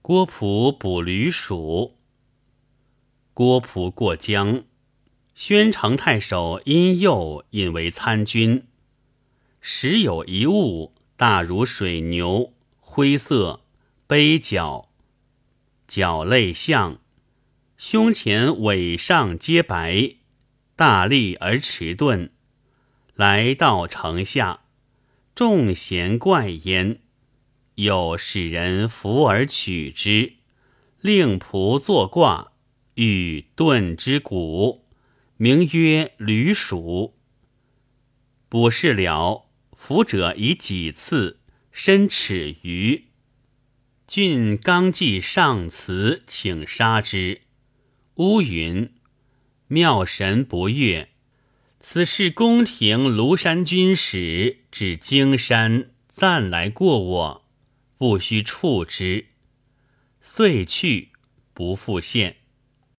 郭璞捕驴鼠。郭璞过江，宣城太守殷佑引为参军。时有一物，大如水牛，灰色，背角，角类象，胸前尾上皆白，大力而迟钝。来到城下，众贤怪焉。又使人扶而取之，令仆作卦，欲遁之骨，名曰驴鼠。卜事了，扶者以几次，身尺余。郡刚继上辞，请杀之。乌云：妙神不悦。此事宫廷庐山军使至荆山，暂来过我。不须触之，遂去，不复现。